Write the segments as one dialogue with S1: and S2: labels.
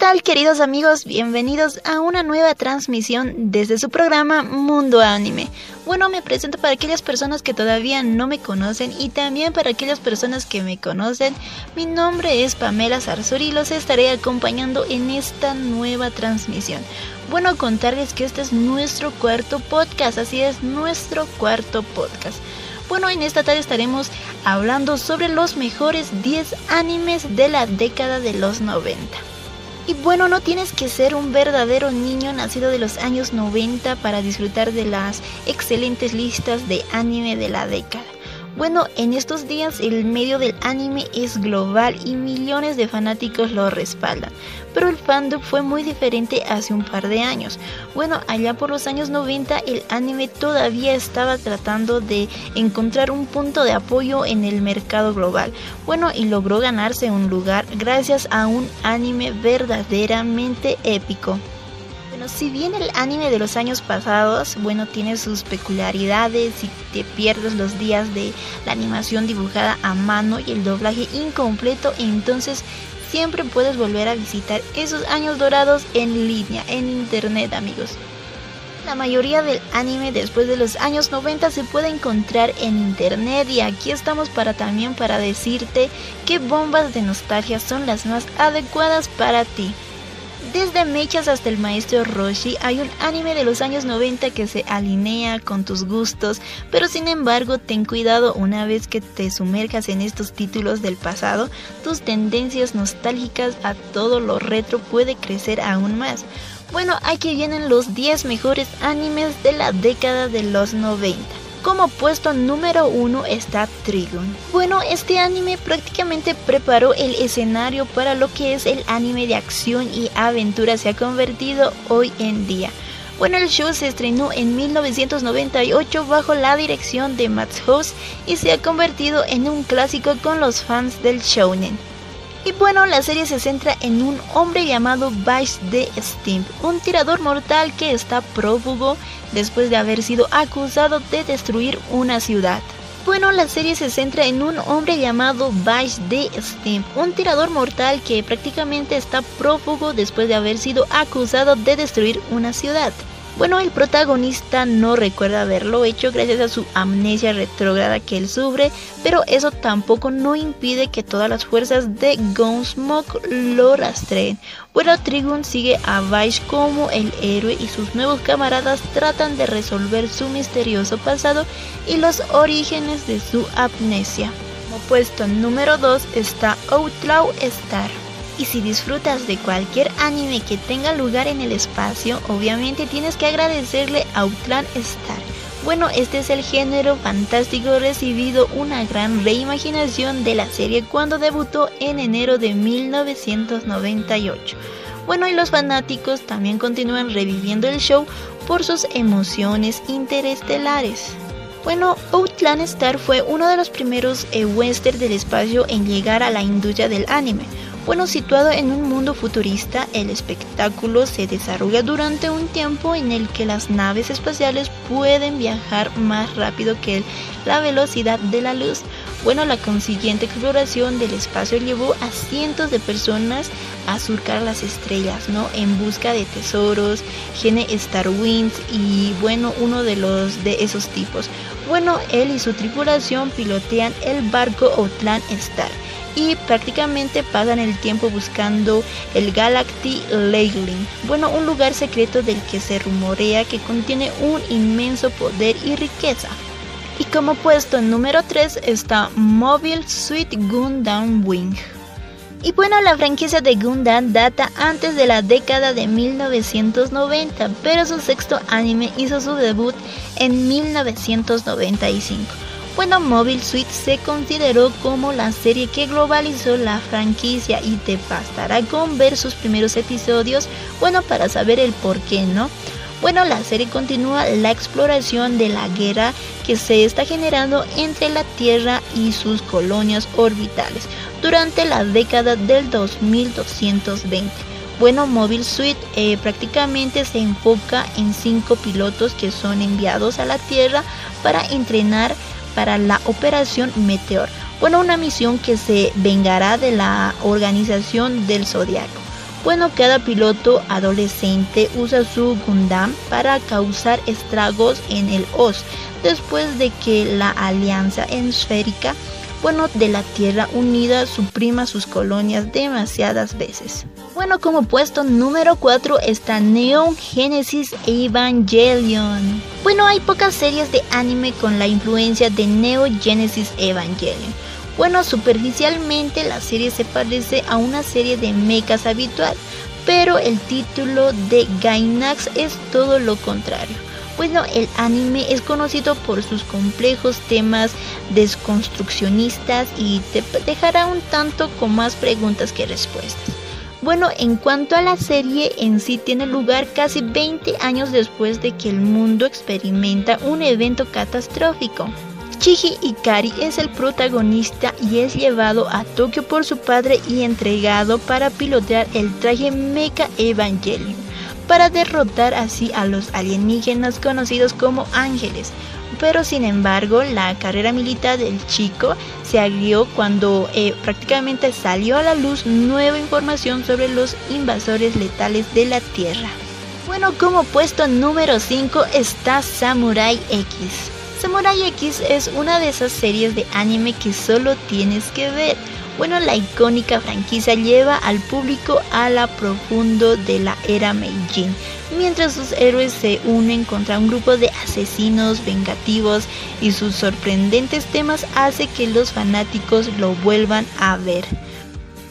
S1: tal queridos amigos? Bienvenidos a una nueva transmisión desde su programa Mundo Anime. Bueno, me presento para aquellas personas que todavía no me conocen y también para aquellas personas que me conocen. Mi nombre es Pamela Sarsuri y los estaré acompañando en esta nueva transmisión. Bueno, contarles que este es nuestro cuarto podcast, así es, nuestro cuarto podcast. Bueno, en esta tarde estaremos hablando sobre los mejores 10 animes de la década de los 90. Y bueno, no tienes que ser un verdadero niño nacido de los años 90 para disfrutar de las excelentes listas de anime de la década. Bueno, en estos días el medio del anime es global y millones de fanáticos lo respaldan, pero el fandom fue muy diferente hace un par de años. Bueno, allá por los años 90 el anime todavía estaba tratando de encontrar un punto de apoyo en el mercado global. Bueno, y logró ganarse un lugar gracias a un anime verdaderamente épico si bien el anime de los años pasados, bueno, tiene sus peculiaridades y te pierdes los días de la animación dibujada a mano y el doblaje incompleto, entonces siempre puedes volver a visitar esos años dorados en línea, en internet, amigos. La mayoría del anime después de los años 90 se puede encontrar en internet y aquí estamos para también para decirte qué bombas de nostalgia son las más adecuadas para ti. Desde Mechas hasta el maestro Roshi hay un anime de los años 90 que se alinea con tus gustos, pero sin embargo ten cuidado una vez que te sumerjas en estos títulos del pasado, tus tendencias nostálgicas a todo lo retro puede crecer aún más. Bueno, aquí vienen los 10 mejores animes de la década de los 90. Como puesto número uno está Trigun. Bueno, este anime prácticamente preparó el escenario para lo que es el anime de acción y aventura se ha convertido hoy en día. Bueno, el show se estrenó en 1998 bajo la dirección de Matt House y se ha convertido en un clásico con los fans del shounen. Y bueno, la serie se centra en un hombre llamado Vice de Steam, un tirador mortal que está prófugo después de haber sido acusado de destruir una ciudad. Bueno, la serie se centra en un hombre llamado Vice de Steam, un tirador mortal que prácticamente está prófugo después de haber sido acusado de destruir una ciudad. Bueno, el protagonista no recuerda haberlo hecho gracias a su amnesia retrógrada que él sufre, pero eso tampoco no impide que todas las fuerzas de Gunsmoke lo rastreen. Bueno, Trigun sigue a Vice como el héroe y sus nuevos camaradas tratan de resolver su misterioso pasado y los orígenes de su amnesia. Como puesto número 2 está Outlaw Star. Y si disfrutas de cualquier anime que tenga lugar en el espacio, obviamente tienes que agradecerle a Outland Star. Bueno, este es el género fantástico recibido una gran reimaginación de la serie cuando debutó en enero de 1998. Bueno, y los fanáticos también continúan reviviendo el show por sus emociones interestelares. Bueno, Outland Star fue uno de los primeros eh, western del espacio en llegar a la industria del anime bueno, situado en un mundo futurista, el espectáculo se desarrolla durante un tiempo en el que las naves espaciales pueden viajar más rápido que la velocidad de la luz. Bueno, la consiguiente exploración del espacio llevó a cientos de personas a surcar las estrellas, ¿no? En busca de tesoros, gene Star Winds y bueno, uno de los de esos tipos. Bueno, él y su tripulación pilotean el barco Outland Star y prácticamente pasan el tiempo buscando el Galactic Leyline, bueno, un lugar secreto del que se rumorea que contiene un inmenso poder y riqueza. Y como puesto número 3 está Mobile Suit Gundam Wing. Y bueno, la franquicia de Gundam data antes de la década de 1990, pero su sexto anime hizo su debut en 1995. Bueno, Mobile Suit se consideró como la serie que globalizó la franquicia y te bastará con ver sus primeros episodios, bueno, para saber el por qué, ¿no? Bueno, la serie continúa la exploración de la guerra que se está generando entre la Tierra y sus colonias orbitales durante la década del 2220. Bueno, Mobile Suit eh, prácticamente se enfoca en cinco pilotos que son enviados a la Tierra para entrenar para la Operación Meteor. Bueno, una misión que se vengará de la organización del Zodiaco. Bueno, cada piloto adolescente usa su Gundam para causar estragos en el OS después de que la alianza esférica bueno, de la Tierra Unida suprima sus colonias demasiadas veces. Bueno, como puesto número 4 está Neon Genesis Evangelion. Bueno, hay pocas series de anime con la influencia de Neo Genesis Evangelion. Bueno, superficialmente la serie se parece a una serie de mechas habitual, pero el título de Gainax es todo lo contrario. Bueno, el anime es conocido por sus complejos temas desconstruccionistas y te dejará un tanto con más preguntas que respuestas. Bueno, en cuanto a la serie en sí tiene lugar casi 20 años después de que el mundo experimenta un evento catastrófico. Chiji Ikari es el protagonista y es llevado a Tokio por su padre y entregado para pilotear el traje Mecha Evangelion, para derrotar así a los alienígenas conocidos como ángeles, pero sin embargo la carrera militar del chico se agrió cuando eh, prácticamente salió a la luz nueva información sobre los invasores letales de la Tierra. Bueno, como puesto número 5 está Samurai X. Samurai X es una de esas series de anime que solo tienes que ver. Bueno, la icónica franquicia lleva al público a la profundo de la era Meijin, mientras sus héroes se unen contra un grupo de asesinos vengativos y sus sorprendentes temas hace que los fanáticos lo vuelvan a ver.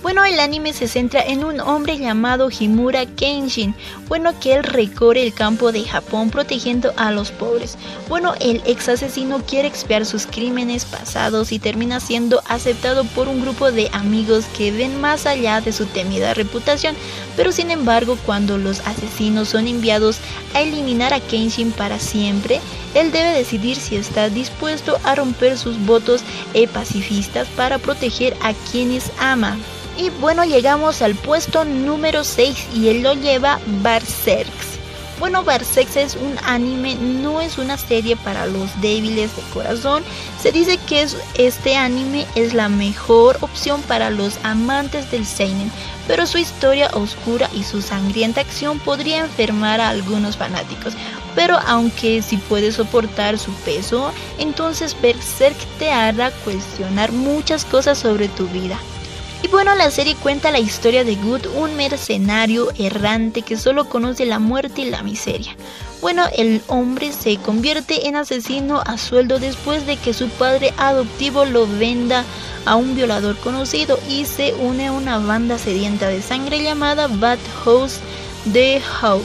S1: Bueno, el anime se centra en un hombre llamado Himura Kenshin, bueno, que él recorre el campo de Japón protegiendo a los pobres. Bueno, el ex asesino quiere expiar sus crímenes pasados y termina siendo aceptado por un grupo de amigos que ven más allá de su temida reputación, pero sin embargo, cuando los asesinos son enviados a eliminar a Kenshin para siempre, él debe decidir si está dispuesto a romper sus votos e pacifistas para proteger a quienes ama. Y bueno, llegamos al puesto número 6 y él lo lleva Berserk. Bueno, Berserk es un anime, no es una serie para los débiles de corazón. Se dice que este anime es la mejor opción para los amantes del seinen, pero su historia oscura y su sangrienta acción podría enfermar a algunos fanáticos. Pero aunque si puedes soportar su peso, entonces Berserk te hará cuestionar muchas cosas sobre tu vida. Y bueno, la serie cuenta la historia de Good, un mercenario errante que solo conoce la muerte y la miseria. Bueno, el hombre se convierte en asesino a sueldo después de que su padre adoptivo lo venda a un violador conocido y se une a una banda sedienta de sangre llamada Bad House de Hawk.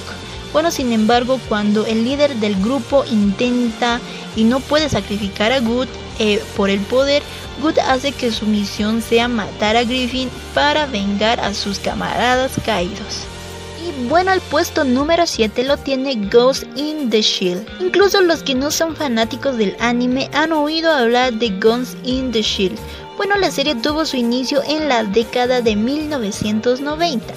S1: Bueno, sin embargo, cuando el líder del grupo intenta y no puede sacrificar a Good eh, por el poder, Good hace que su misión sea matar a Griffin para vengar a sus camaradas caídos. Y bueno, el puesto número 7 lo tiene Ghost in the Shield. Incluso los que no son fanáticos del anime han oído hablar de Ghost in the Shield. Bueno, la serie tuvo su inicio en la década de 1990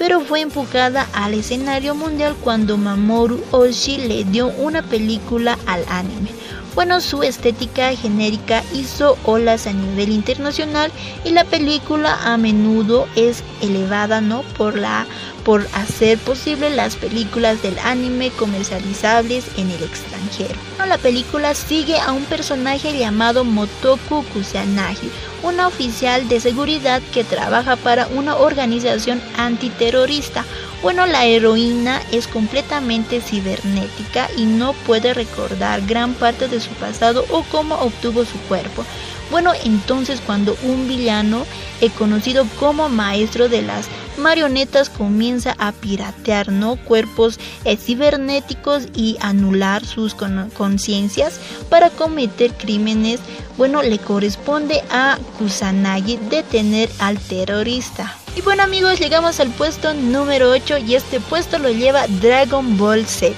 S1: pero fue enfocada al escenario mundial cuando Mamoru Oshii le dio una película al anime. Bueno, su estética genérica hizo olas a nivel internacional y la película a menudo es elevada, ¿no? Por la por hacer posible las películas del anime comercializables en el extranjero. la película sigue a un personaje llamado Motoku Kusanagi, una oficial de seguridad que trabaja para una organización antiterrorista. Bueno, la heroína es completamente cibernética y no puede recordar gran parte de su pasado o cómo obtuvo su cuerpo. Bueno, entonces cuando un villano, eh, conocido como maestro de las marionetas, comienza a piratear ¿no? cuerpos eh, cibernéticos y anular sus conciencias para cometer crímenes, bueno, le corresponde a Kusanagi detener al terrorista. Y bueno amigos, llegamos al puesto número 8 y este puesto lo lleva Dragon Ball Z.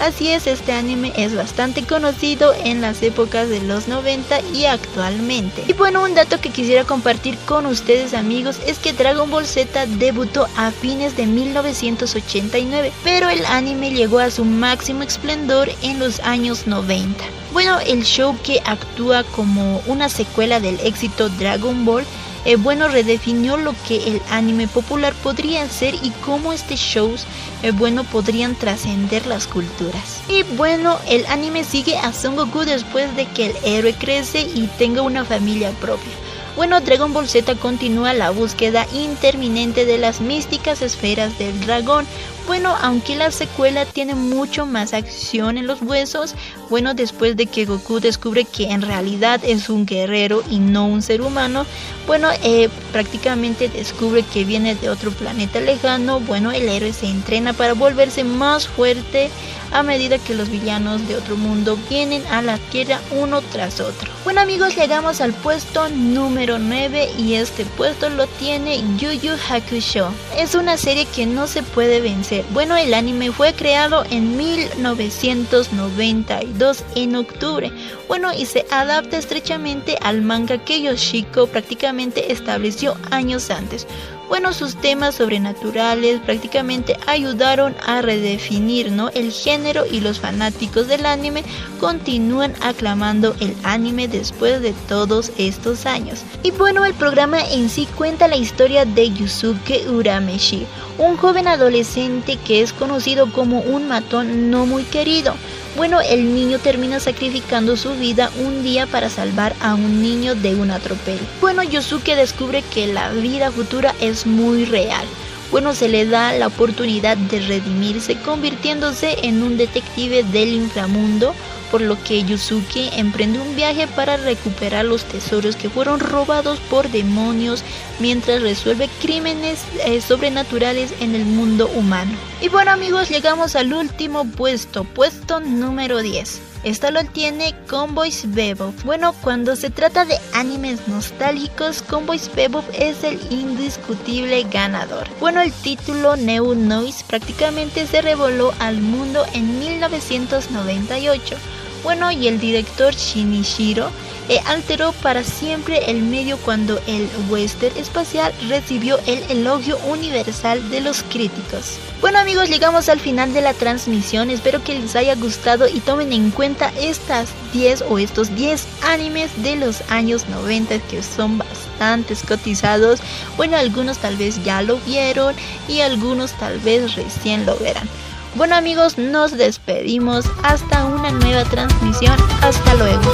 S1: Así es, este anime es bastante conocido en las épocas de los 90 y actualmente. Y bueno, un dato que quisiera compartir con ustedes amigos es que Dragon Ball Z debutó a fines de 1989, pero el anime llegó a su máximo esplendor en los años 90. Bueno, el show que actúa como una secuela del éxito Dragon Ball eh, bueno, redefinió lo que el anime popular podría ser y cómo este shows, eh, bueno, podrían trascender las culturas. Y bueno, el anime sigue a Son Goku después de que el héroe crece y tenga una familia propia. Bueno, Dragon Ball Z continúa la búsqueda interminente de las místicas esferas del dragón, bueno, aunque la secuela tiene mucho más acción en los huesos, bueno, después de que Goku descubre que en realidad es un guerrero y no un ser humano, bueno, eh, prácticamente descubre que viene de otro planeta lejano, bueno, el héroe se entrena para volverse más fuerte a medida que los villanos de otro mundo vienen a la Tierra uno tras otro. Bueno amigos, llegamos al puesto número 9 y este puesto lo tiene Yu Yu Hakusho. Es una serie que no se puede vencer. Bueno, el anime fue creado en 1992 en octubre. Bueno, y se adapta estrechamente al manga que Yoshiko prácticamente estableció años antes. Bueno, sus temas sobrenaturales prácticamente ayudaron a redefinir ¿no? el género y los fanáticos del anime continúan aclamando el anime después de todos estos años. Y bueno, el programa en sí cuenta la historia de Yusuke Urameshi, un joven adolescente que es conocido como un matón no muy querido. Bueno, el niño termina sacrificando su vida un día para salvar a un niño de un atropello. Bueno, Yosuke descubre que la vida futura es muy real. Bueno, se le da la oportunidad de redimirse convirtiéndose en un detective del inframundo por lo que Yusuke emprende un viaje para recuperar los tesoros que fueron robados por demonios mientras resuelve crímenes eh, sobrenaturales en el mundo humano. Y bueno amigos, llegamos al último puesto, puesto número 10. Esta lo tiene Convoys Bebop. Bueno, cuando se trata de animes nostálgicos, Convoys Bebop es el indiscutible ganador. Bueno, el título New Noise prácticamente se revoló al mundo en 1998 bueno, y el director Shinichiro eh, alteró para siempre el medio cuando el western espacial recibió el elogio universal de los críticos. Bueno amigos, llegamos al final de la transmisión, espero que les haya gustado y tomen en cuenta estas 10 o estos 10 animes de los años 90 que son bastante cotizados. Bueno, algunos tal vez ya lo vieron y algunos tal vez recién lo verán. Bueno amigos, nos despedimos hasta una nueva transmisión. Hasta luego.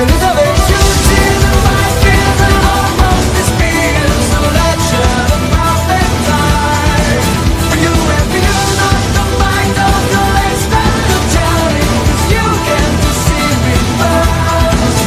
S1: Elizabeth